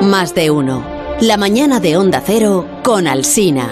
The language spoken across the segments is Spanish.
Más de uno. La mañana de Onda Cero con Alsina.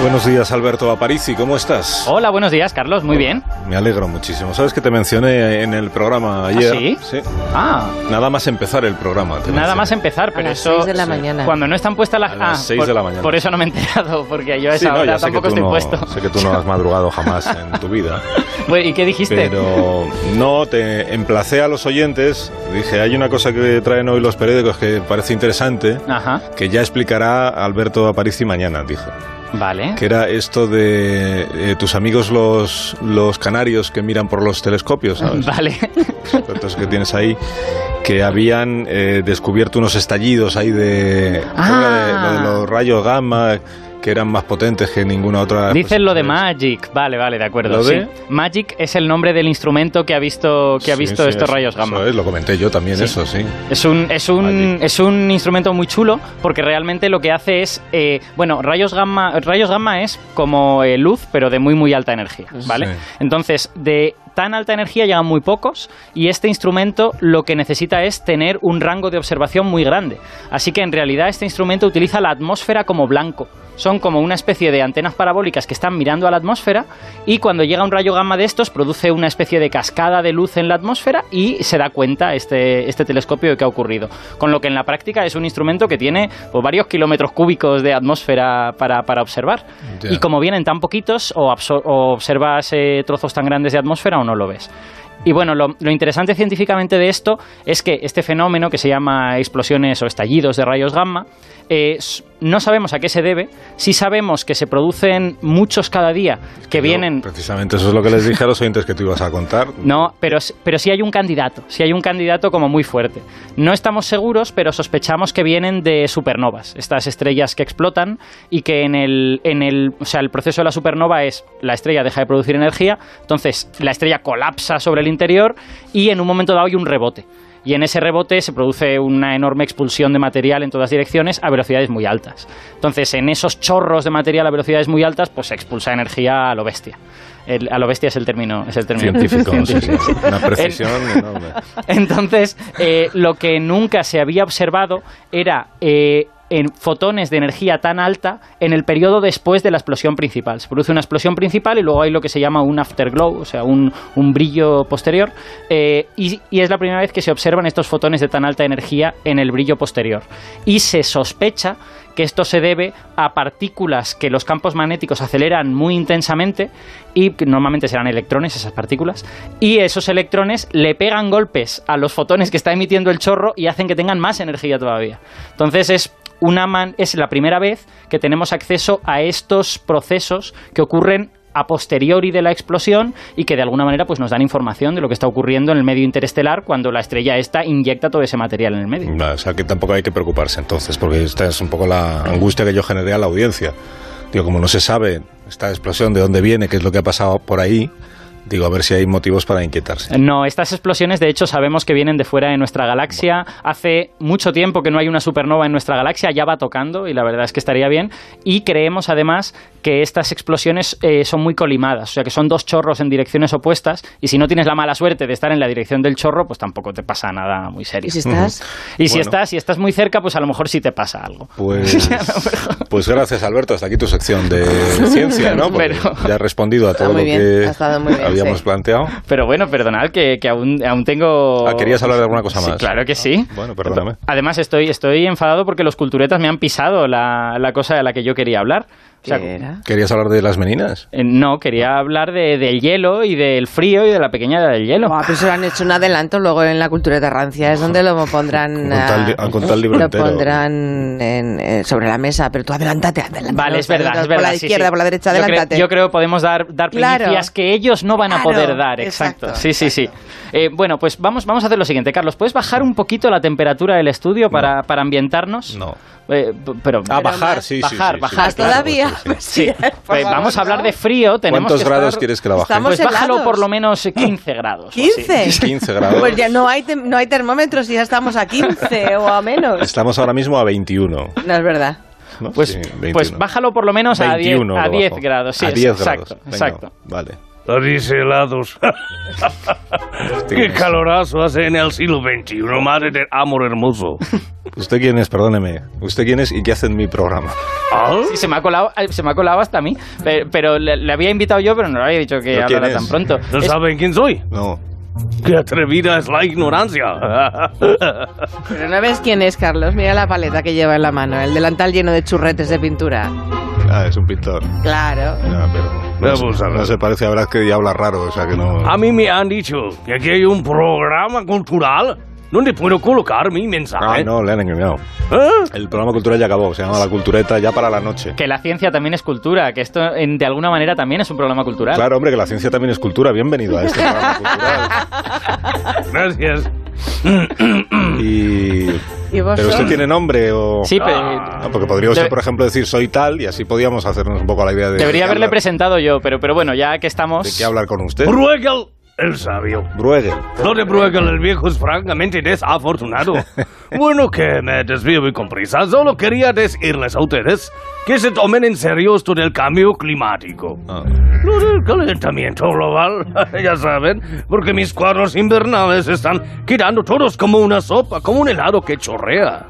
Buenos días, Alberto Aparici, ¿cómo estás? Hola, buenos días, Carlos, muy bien. Me alegro muchísimo. ¿Sabes que te mencioné en el programa ayer? ¿Ah, sí? Sí. Ah, Nada más empezar el programa. te nada mencioné. más empezar, pero a las eso... 6 de la mañana. Cuando no están puestas las... A las ah, seis por, de la mañana. Por eso no me he enterado, porque yo a Sí, esa no, hora ya sé que, tampoco tú estoy no, puesto. sé que tú no has madrugado jamás en tu vida. Bueno, ¿Y qué dijiste? Pero no, te emplacé a los oyentes. Dije, hay una cosa que traen hoy los periódicos que parece interesante, Ajá, que ya explicará Alberto Aparici mañana, dijo. Vale. Que era esto de eh, tus amigos los, los canarios que miran por los telescopios, ¿sabes? Vale. expertos que tienes ahí, que habían eh, descubierto unos estallidos ahí de, Ah. ¿cómo era de, lo de los rayos gamma que eran más potentes que ninguna otra. Dicen lo de Magic, vale, vale, de acuerdo. ¿Lo de? sí. Magic es el nombre del instrumento que ha visto, que ha sí, visto sí, estos rayos gamma. Eso es, lo comenté yo también, eso sí. Es un, es, un, Magic. es un instrumento muy chulo porque realmente lo que hace es, eh, bueno, rayos gamma, rayos gamma es como eh, luz, pero de muy, muy alta energía, ¿vale? Entonces, de tan alta energía llegan muy pocos y este instrumento lo que necesita es tener un rango de observación muy grande. Así que en realidad este instrumento utiliza la atmósfera como blanco. Son como una especie de antenas parabólicas que están mirando a la atmósfera y cuando llega un rayo gamma de estos produce una especie de cascada de luz en la atmósfera y se da cuenta este, este telescopio de que ha ocurrido. Con lo que en la práctica es un instrumento que tiene pues, varios kilómetros cúbicos de atmósfera para, para observar. Y como vienen tan poquitos, o, o observas eh, trozos tan grandes de atmósfera o no lo ves. Y bueno, lo, lo interesante científicamente de esto es que este fenómeno que se llama explosiones o estallidos de rayos gamma, eh, no sabemos a qué se debe, sí sabemos que se producen muchos cada día que vienen... precisamente eso es lo que les dije a los oyentes que tú ibas a contar. No, pero, pero sí hay un candidato, sí hay un candidato como muy fuerte. No estamos seguros, pero sospechamos que vienen de supernovas, estas estrellas que explotan y que en el, en el, o sea, el proceso de la supernova es la estrella deja de producir energía, entonces la estrella colapsa sobre el interior y en un momento dado hay un rebote. Y en ese rebote se produce una enorme expulsión de material en todas direcciones a velocidades muy altas. Entonces, en esos chorros de material a velocidades muy altas, pues se expulsa energía a lo bestia. El- a lo bestia es el término, es el término Científico, sí, sí, sí. Una precisión enorme. entonces, eh, lo que nunca se había observado era eh, en fotones de energía tan alta en el periodo después de la explosión principal. Se produce una explosión principal y luego hay lo que se llama un afterglow, o sea, un, un brillo posterior. eh, y, y es la primera vez que se observan estos fotones de tan alta energía en el brillo posterior. Y se sospecha que esto se debe a partículas que los campos magnéticos aceleran muy intensamente y que normalmente serán electrones esas partículas y esos electrones le pegan golpes a los fotones que está emitiendo el chorro y hacen que tengan más energía todavía. Entonces es una man- es la primera vez que tenemos acceso a estos procesos que ocurren a posteriori de la explosión y que de alguna manera pues nos dan información de lo que está ocurriendo en el medio interestelar cuando la estrella esta inyecta todo ese material en el medio. No, o sea que tampoco hay que preocuparse entonces, porque esta es un poco la angustia que yo generé a la audiencia. Digo, como no se sabe esta explosión de dónde viene, qué es lo que ha pasado por ahí, digo, a ver si hay motivos para inquietarse. No, estas explosiones de hecho sabemos que vienen de fuera de nuestra galaxia. Hace mucho tiempo que no hay una supernova en nuestra galaxia, ya va tocando y la verdad es que estaría bien. Y creemos además que estas explosiones eh, son muy colimadas, o sea que son dos chorros en direcciones opuestas y si no tienes la mala suerte de estar en la dirección del chorro, pues tampoco te pasa nada muy serio. ¿Y si estás? Y si Bueno. estás, si estás muy cerca, pues a lo mejor sí te pasa algo. Pues, pues gracias, Alberto. Hasta aquí tu sección de ciencia, ¿no? Porque Pero- ya has respondido a todo muy lo bien, que ha estado muy bien, habíamos sí. planteado. Pero bueno, perdonad que, que aún, aún tengo... Ah, ¿querías hablar de alguna cosa Sí, más? claro que sí. Bueno, perdóname. Además, estoy, estoy enfadado porque los culturetas me han pisado la, la cosa de la que yo quería hablar. O sea, ¿Qué era? ¿Querías hablar de las meninas? eh, no, quería hablar de- del hielo y del frío y de la pequeña del hielo. Buah, pero se han hecho un adelanto luego en la cultura de rancia, es donde lo pondrán, Con tal li- ah, han contado el libro lo entero. pondrán en- eh, sobre la mesa, pero tú adelántate, adelántate. Vale, es verdad, es Por verdad. la sí, izquierda, sí. por la derecha, Yo creo- adelántate. Yo creo, que podemos dar, dar Claro. primicias que ellos no van a Claro, poder dar. Exacto. exacto, sí, sí, sí. Eh, bueno, pues vamos, vamos a hacer lo siguiente. Carlos, ¿puedes bajar un poquito la temperatura del estudio para, para ambientarnos? No. Eh, pero, Ah, Pero bajar, más- sí, sí, bajar, sí, sí, bajar, sí, por todavía. Sí. favor, vamos a hablar de frío. Tenemos ¿Cuántos que grados estar- quieres que la baje? Estamos Pues bájalo helados. por lo menos 15 grados. o así. 15. 15 grados. Pues ya no hay, no hay termómetros y ya estamos a 15 o a menos. Estamos ahora mismo a 21. No es verdad. ¿no? Pues, Sí, pues 21. bájalo por lo menos a 10, 21 a lo 10 bajo. grados. Sí, a es- 10 exacto, grados. Venga, exacto. Vale. París helados. Qué calorazo hace en el siglo XXI, madre del amor hermoso. ¿Usted quién es? Perdóneme. ¿Usted quién es y qué hace en mi programa? ¿Ah? Sí, se me ha colado, eh, se me ha colado hasta a mí. Pero, pero le, le había invitado yo, pero no le había dicho que ¿Pero quién hablara tan pronto. ¿No Es- saben quién soy? No. Qué atrevida es la ignorancia. Pero no ves quién es, Carlos. Mira la paleta que lleva en la mano. El delantal lleno de churretes de pintura. Ah, es un pintor. Claro. Ya, pero no, se- no se parece a Brad que y habla raro, o sea que no... A mí me han dicho que aquí hay un programa cultural donde puedo colocar mi mensaje. Ah, no, le han engañado. ¿Eh? El programa cultural ya acabó, se llama La Cultureta ya para la noche. que la ciencia también es cultura, que esto en- de alguna manera también es un problema cultural. Claro, hombre, que la ciencia también es cultura. Bienvenido a este programa cultural. Gracias. Y... ¿Y vos ¿Pero usted tiene nombre o...? Sí, pero Ah, porque podría usted, Debe- por ejemplo, decir soy tal y así podíamos hacernos un poco la idea de... de debería qué haberle hablar- presentado yo, pero, pero bueno, ya que estamos... ¿De qué hablar con usted? Bruegel, el sabio. Bruegel. Lo de Bruegel el viejo es francamente desafortunado. Bueno, que me desvío muy con prisa. Solo quería decirles a ustedes que se tomen en serio esto del cambio climático. Ah. Lo del calentamiento global, ya saben, porque mis cuadros invernales están quedando todos como una sopa, como un helado que chorrea.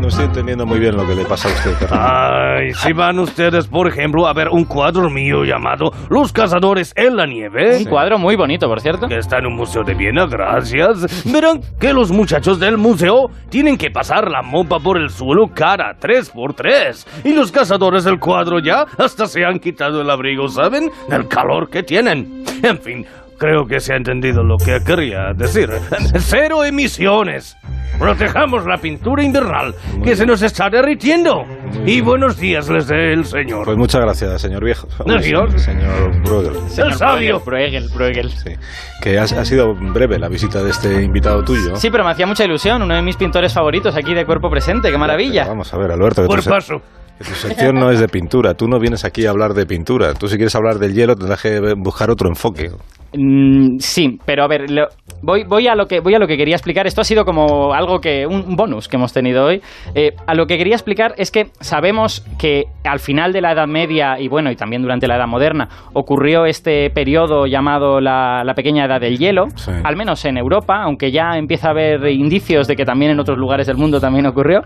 No, estoy entendiendo muy bien lo que le pasa a usted. Ay, si van ustedes, por ejemplo, a ver un cuadro mío llamado Los cazadores en la nieve, Un cuadro muy bonito, por cierto. que está en un museo de Viena, gracias, verán que los muchachos del museo tienen que pasar la mopa por el suelo cada tres por tres. Y los cazadores del cuadro ya hasta se han quitado el abrigo, ¿saben? Del calor que tienen. En fin, creo que se ha entendido lo que quería decir. Cero emisiones. Protejamos la pintura invernal que se nos está derritiendo. Y buenos días les dé el señor. Pues muchas gracias, señor viejo. Adiós. Señor Bruegel. el sabio. Bruegel, Bruegel. Sí. Que ha, ha sido breve la visita de este invitado tuyo. Sí, pero me hacía mucha ilusión, uno de mis pintores favoritos aquí de cuerpo presente, qué Pero maravilla. vamos a ver, Alberto, Por paso. tu sección no es de pintura. Tú no vienes aquí a hablar de pintura. Tú si quieres hablar del hielo tendrás que buscar otro enfoque. Mm, sí, pero a ver, lo- voy, voy, a lo que, voy a lo que quería explicar. Esto ha sido como algo que, un bonus que hemos tenido hoy. Eh, a lo que quería explicar es que sabemos que al final de la Edad Media y bueno, y también durante la Edad Moderna, ocurrió este periodo llamado la, la Pequeña Edad del Hielo, Sí. al menos en Europa, aunque ya empieza a haber indicios de que también en otros lugares del mundo también ocurrió.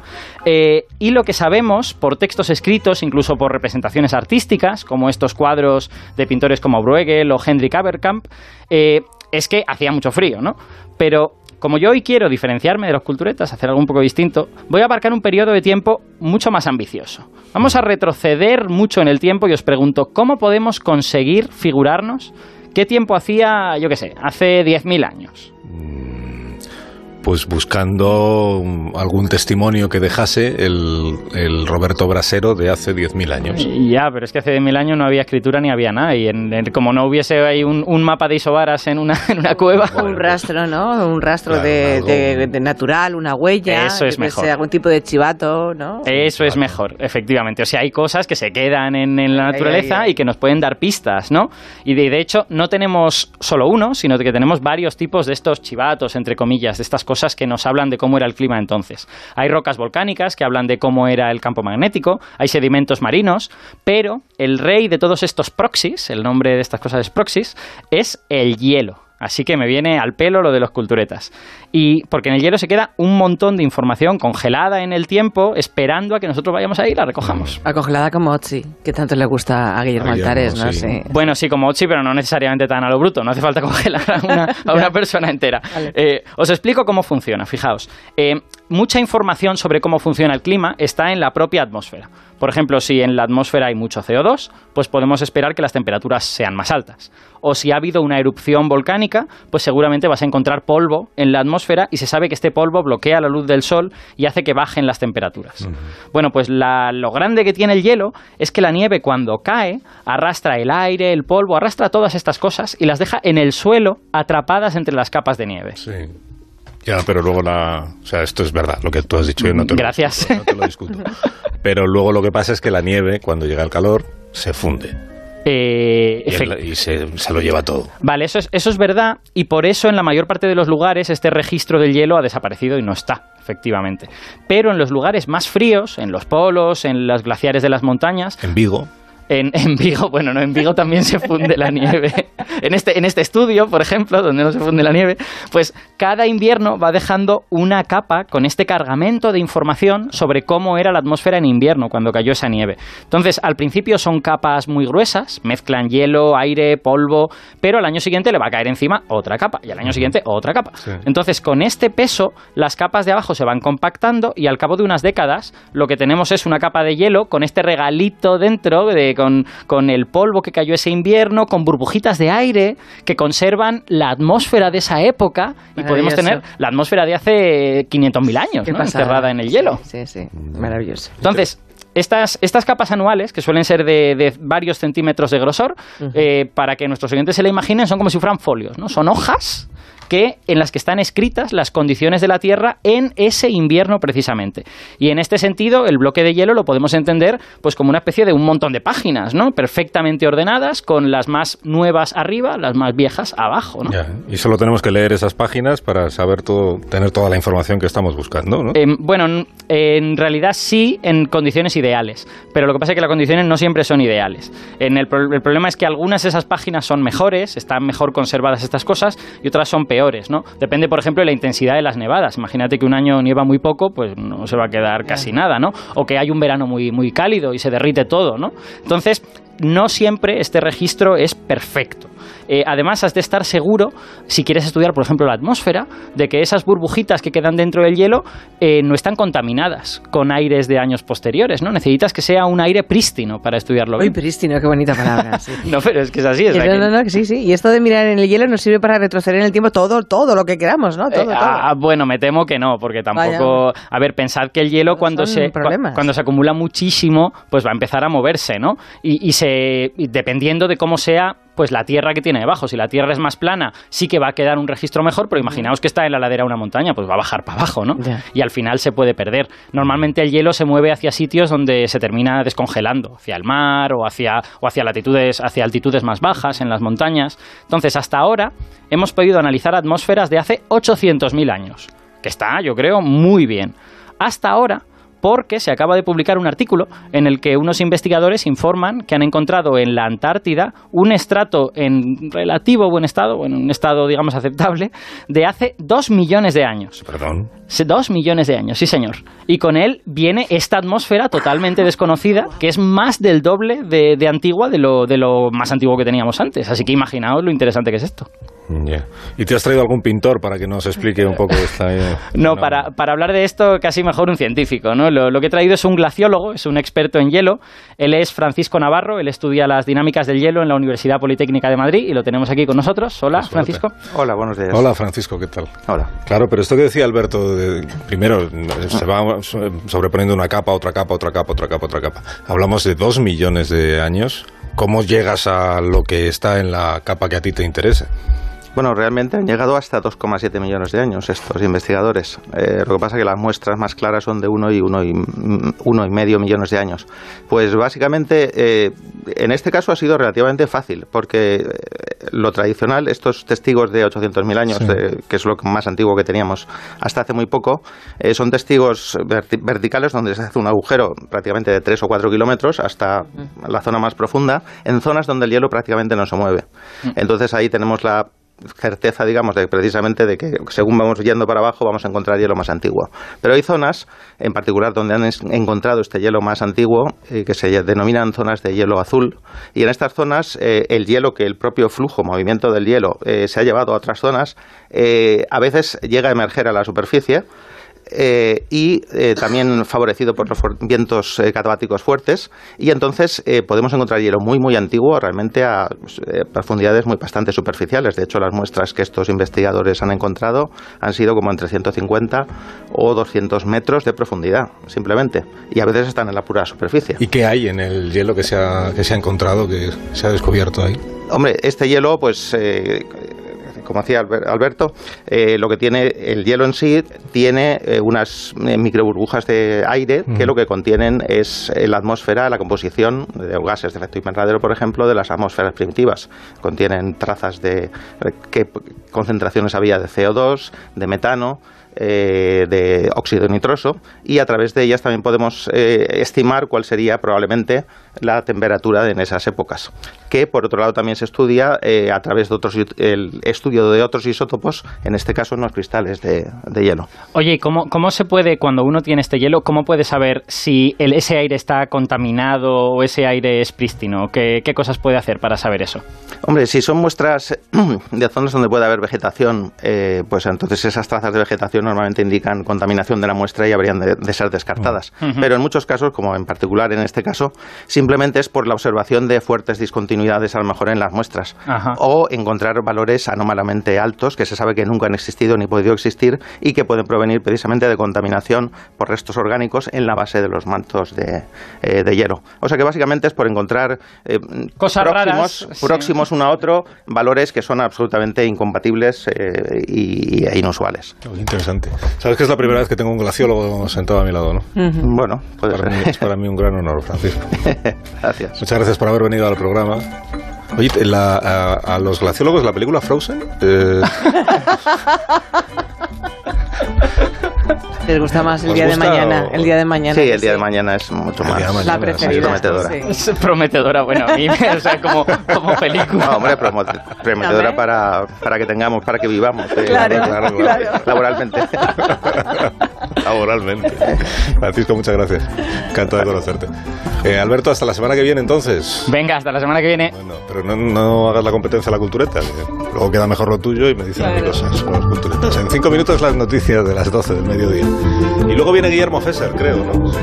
Eh, y lo que sabemos por textos escritos, incluso por representaciones artísticas, como estos cuadros de pintores como Bruegel o Hendrik Aberkamp, eh, es que hacía mucho frío, ¿no? Pero como yo hoy quiero diferenciarme de los culturetas, hacer algo un poco distinto, voy a abarcar un periodo de tiempo mucho más ambicioso. Vamos a retroceder mucho en el tiempo y os pregunto, ¿cómo podemos conseguir figurarnos qué tiempo hacía, yo qué sé, hace 10.000 años? Pues buscando um, algún testimonio que dejase el, el Roberto Brasero de hace 10.000 años. Ya, pero es que hace 10.000 años no había escritura ni había nada. Y en- en- como no hubiese ahí un, un mapa de isobaras en una, en una cueva. un rastro, ¿no? Un rastro Claro, de, algo- de- de natural, una huella. Eso es mejor. algún tipo de chivato, ¿no? Eso es mejor, efectivamente. O sea, hay cosas que se quedan en, en la naturaleza ay, ay. y que nos pueden dar pistas, ¿no? Y de, de hecho, no tenemos solo uno, sino que tenemos varios tipos de estos chivatos, entre comillas, de estas cosas que nos hablan de cómo era el clima entonces. Hay rocas volcánicas que hablan de cómo era el campo magnético, hay sedimentos marinos, pero el rey de todos estos proxies, el nombre de estas cosas es proxies, es el hielo. Así que me viene al pelo lo de los culturetas. Y porque en el hielo se queda un montón de información congelada en el tiempo, esperando a que nosotros vayamos ahí y la recojamos. Acongelada como Otzi, que tanto le gusta a Guillermo A Guillermo, Altares, ¿no? sí. Sí. Bueno, sí, como Ochi, pero no necesariamente tan a lo bruto. No hace falta congelar a una, a una persona entera. Vale. Eh, os explico cómo funciona, fijaos. Eh, mucha información sobre cómo funciona el clima está en la propia atmósfera. Por ejemplo, si en la atmósfera hay mucho CO2, pues podemos esperar que las temperaturas sean más altas. O si ha habido una erupción volcánica, pues seguramente vas a encontrar polvo en la atmósfera y se sabe que este polvo bloquea la luz del sol y hace que bajen las temperaturas. Bueno, pues la- lo grande que tiene el hielo es que la nieve cuando cae arrastra el aire, el polvo, arrastra todas estas cosas y las deja en el suelo atrapadas entre las capas de nieve. Sí. Ya, pero luego la... O sea, esto es verdad, lo que tú has dicho. Yo no te lo Gracias. discuto, no te lo discuto. Pero luego lo que pasa es que la nieve, cuando llega el calor, se funde. Eh, Y, efect- el- y se, se lo lleva todo. Vale, eso es, eso es verdad y por eso en la mayor parte de los lugares este registro del hielo ha desaparecido y no está, efectivamente. Pero en los lugares más fríos, en los polos, en los glaciares de las montañas, En Vigo, en, en Vigo, bueno, no, en Vigo también se funde la nieve. En este, en este estudio, por ejemplo, donde no se funde la nieve, pues cada invierno va dejando una capa con este cargamento de información sobre cómo era la atmósfera en invierno cuando cayó esa nieve. Entonces, al principio son capas muy gruesas, mezclan hielo, aire, polvo, pero al año siguiente le va a caer encima otra capa y al año siguiente otra capa. Sí. Entonces, con este peso, las capas de abajo se van compactando y al cabo de unas décadas, lo que tenemos es una capa de hielo con este regalito dentro, de, con, con el polvo que cayó ese invierno, con burbujitas de aire que conservan la atmósfera de esa época y podemos tener la atmósfera de hace 500.000 años, ¿no? enterrada en el hielo. Sí, sí, sí. maravilloso. Entonces, estas, estas capas anuales, que suelen ser de, de varios centímetros de grosor, eh, para que nuestros oyentes se la imaginen, son como si fueran folios, ¿no? Son hojas que, en las que están escritas las condiciones de la Tierra en ese invierno precisamente. Y en este sentido, el bloque de hielo lo podemos entender pues como una especie de un montón de páginas, ¿no? Perfectamente ordenadas, con las más nuevas arriba, las más viejas abajo, ¿no? ya. Y solo tenemos que leer esas páginas para saber todo, tener toda la información que estamos buscando, ¿no? Em, bueno, en realidad sí en condiciones ideales, pero lo que pasa es que las condiciones no siempre son ideales. En el, el problema es que algunas de esas páginas son mejores, están mejor conservadas estas cosas, y otras son peores, ¿no? Depende, por ejemplo, de la intensidad de las nevadas. Imagínate que un año nieva muy poco, pues no se va a quedar casi nada, ¿no? O que hay un verano muy, muy cálido y se derrite todo, ¿no? Entonces, no siempre este registro es perfecto. Eh, además, has de estar seguro, si quieres estudiar, por ejemplo, la atmósfera, de que esas burbujitas que quedan dentro del hielo eh, no están contaminadas con aires de años posteriores, ¿no? Necesitas que sea un aire prístino para estudiarlo Uy, bien. prístino, qué bonita palabra. sí. No, pero es que es así. es no, no, no, sí, sí. Y esto de mirar en el hielo nos sirve para retroceder en el tiempo todo, todo lo que queramos, ¿no? Todo, Eh, todo. ah, bueno, me temo que no, porque tampoco. A ver, pensad que el hielo cuando son se problemas. cuando se acumula muchísimo, pues va a empezar a moverse, ¿no? Y, y se dependiendo de cómo sea, pues la tierra que tiene debajo. Si la tierra es más plana, sí que va a quedar un registro mejor, pero imaginaos que está en la ladera de una montaña, pues va a bajar para abajo, ¿no? Y al final se puede perder. Normalmente el hielo se mueve hacia sitios donde se termina descongelando, hacia el mar o hacia o hacia latitudes, hacia altitudes más bajas en las montañas. Entonces, hasta ahora hemos podido analizar atmósferas de hace 800.000 años, que está, yo creo, muy bien. Hasta ahora porque se acaba de publicar un artículo en el que unos investigadores informan que han encontrado en la Antártida un estrato en relativo buen estado, bueno, un estado digamos aceptable, de hace dos millones de años. Perdón. Dos millones de años, sí señor. Y con él viene esta atmósfera totalmente desconocida, que es más del doble de, de antigua de lo, de lo más antiguo que teníamos antes. Así que imaginaos lo interesante que es esto. ¿Y te has traído algún pintor para que nos explique un poco esta... eh, No, Para, para hablar de esto casi mejor un científico. ¿no? Lo, lo que he traído es un glaciólogo, es un experto en hielo. Él es Francisco Navarro, él estudia las dinámicas del hielo en la Universidad Politécnica de Madrid y lo tenemos aquí con nosotros. Hola, suerte. Francisco. Hola, buenos días. Hola, Francisco, ¿qué tal? Hola. Claro, pero esto que decía Alberto, de- primero se va so- sobreponiendo una capa, otra capa, otra capa, otra capa, otra capa. Hablamos de dos millones de años. ¿Cómo llegas a lo que está en la capa que a ti te interesa? Bueno, realmente han llegado hasta 2,7 millones de años estos investigadores. Eh, lo que pasa es que las muestras más claras son de uno y uno y, mm, uno y medio millones de años. Pues básicamente, eh, en este caso ha sido relativamente fácil, porque eh, lo tradicional, estos testigos de 800.000 años, Sí. de- que es lo más antiguo que teníamos hasta hace muy poco, eh, son testigos verti- verticales donde se hace un agujero prácticamente de 3 o 4 kilómetros hasta la zona más profunda, en zonas donde el hielo prácticamente no se mueve. Entonces ahí tenemos la certeza, digamos, de precisamente de que según vamos yendo para abajo vamos a encontrar hielo más antiguo. Pero hay zonas, en particular, donde han encontrado este hielo más antiguo, eh, que se denominan zonas de hielo azul. Y en estas zonas, eh, el hielo que el propio flujo, movimiento del hielo, eh, se ha llevado a otras zonas, eh, a veces llega a emerger a la superficie. Eh, y eh, también favorecido por los vientos eh, catabáticos fuertes. Y entonces eh, podemos encontrar hielo muy muy antiguo realmente a eh, profundidades muy bastante superficiales. De hecho las muestras que estos investigadores han encontrado han sido como entre 150 o 200 metros de profundidad simplemente. Y a veces están en la pura superficie. ¿Y qué hay en el hielo que se ha, que se ha encontrado, que se ha descubierto ahí? Hombre, este hielo, pues, eh, como hacía Alberto, eh, lo que tiene el hielo en sí tiene eh, unas microburbujas de aire que lo que contienen es la atmósfera, la composición de gases de efecto invernadero, por ejemplo, de las atmósferas primitivas. Contienen trazas de qué concentraciones había de CO2, de metano, eh, de óxido nitroso y a través de ellas también podemos eh, estimar cuál sería probablemente la temperatura en esas épocas. Que por otro lado también se estudia eh, a través de otros el estudio de otros isótopos, en este caso en los cristales de, hielo. Oye, ¿cómo, ¿cómo se puede, cuando uno tiene este hielo, cómo puede saber si el, ese aire está contaminado o ese aire es prístino? ¿Qué, ¿Qué cosas puede hacer para saber eso? Hombre, si son muestras de zonas donde puede haber vegetación, pues entonces esas trazas de vegetación normalmente indican contaminación de la muestra y habrían de, ser descartadas. Pero en muchos casos, como en particular en este caso, simplemente es por la observación de fuertes discontinuidades a lo mejor en las muestras o encontrar valores anómalamente altos que se sabe que nunca han existido ni podido existir y que pueden provenir precisamente de contaminación por restos orgánicos en la base de los mantos de, eh, hielo. O sea que básicamente es por encontrar eh, Cosas próximos, próximos uno a otro valores que son absolutamente incompatibles eh, y, e inusuales. interesante. Sabes que es la primera vez que tengo un glaciólogo sentado a mi lado, ¿no? Bueno, puede para Mí, es para mí un gran honor, Francisco. Gracias. Muchas gracias por haber venido al programa. Oye, a, los glaciólogos, la película Frozen. Eh... ¿Les gusta más el día de mañana? El día de mañana. Sí, el día de mañana es mucho más. la preferida. prometedora. Es prometedora, bueno, a mí, o sea, como, como película. No, hombre, prometedora para, para que tengamos, para que vivamos. Eh, claro, claro, claro, Laboralmente. Laboralmente. Francisco, muchas gracias. Encantado de conocerte. Eh, Alberto, hasta la semana que viene entonces. Venga, hasta la semana que viene. Bueno, pero no, no hagas la competencia a la cultureta. Luego queda mejor lo tuyo y me dicen claro. cosas con los culturetas. En cinco minutos las noticias de las 12 del mediodía. Y luego viene Guillermo Fesser, creo, ¿no? Sí.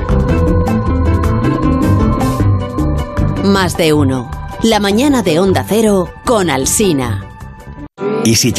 Más de uno. La mañana de Onda Cero con Alsina. ¿Y si